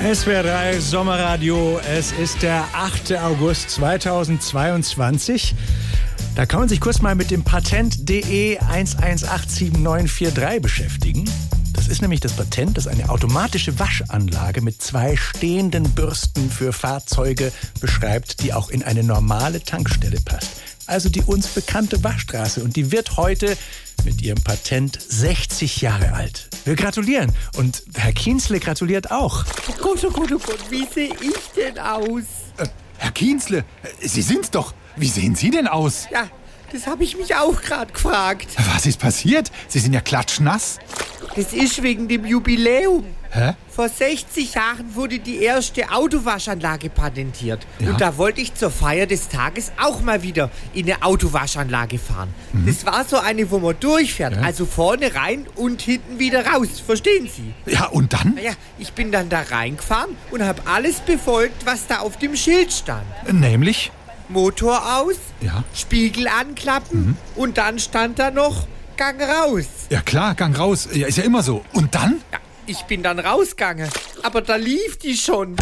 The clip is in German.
SWR3 Sommerradio. Es ist der 8. August 2022. Da kann man sich kurz mal mit dem Patent DE 1187943 beschäftigen. Das ist nämlich das Patent, das eine automatische Waschanlage mit zwei stehenden Bürsten für Fahrzeuge beschreibt, die auch in eine normale Tankstelle passt. Also die uns bekannte Waschstraße. Und die wird heute mit ihrem Patent 60 Jahre alt. Wir gratulieren. Und Herr Kienzle gratuliert auch. Gott, oh Gott, wie sehe ich denn aus? Äh, Herr Kienzle, äh, Sie sind's doch. Wie sehen Sie denn aus? Ja, das habe ich mich auch gerade gefragt. Was ist passiert? Sie sind ja klatschnass. Das ist wegen dem Jubiläum. Hä? Vor 60 Jahren wurde die erste Autowaschanlage patentiert. Ja. Und da wollte ich zur Feier des Tages auch mal wieder in eine Autowaschanlage fahren. Das war so eine, wo man durchfährt. Ja. Also vorne rein und hinten wieder raus. Verstehen Sie? Ja, und dann? Naja, ich bin dann da reingefahren und habe alles befolgt, was da auf dem Schild stand. Nämlich? Motor aus, Ja. Spiegel anklappen und dann stand da noch Gang raus. Ja klar, Gang raus. Ja, ist ja immer so. Und dann? Ja, ich bin dann rausgegangen, aber da lief die schon.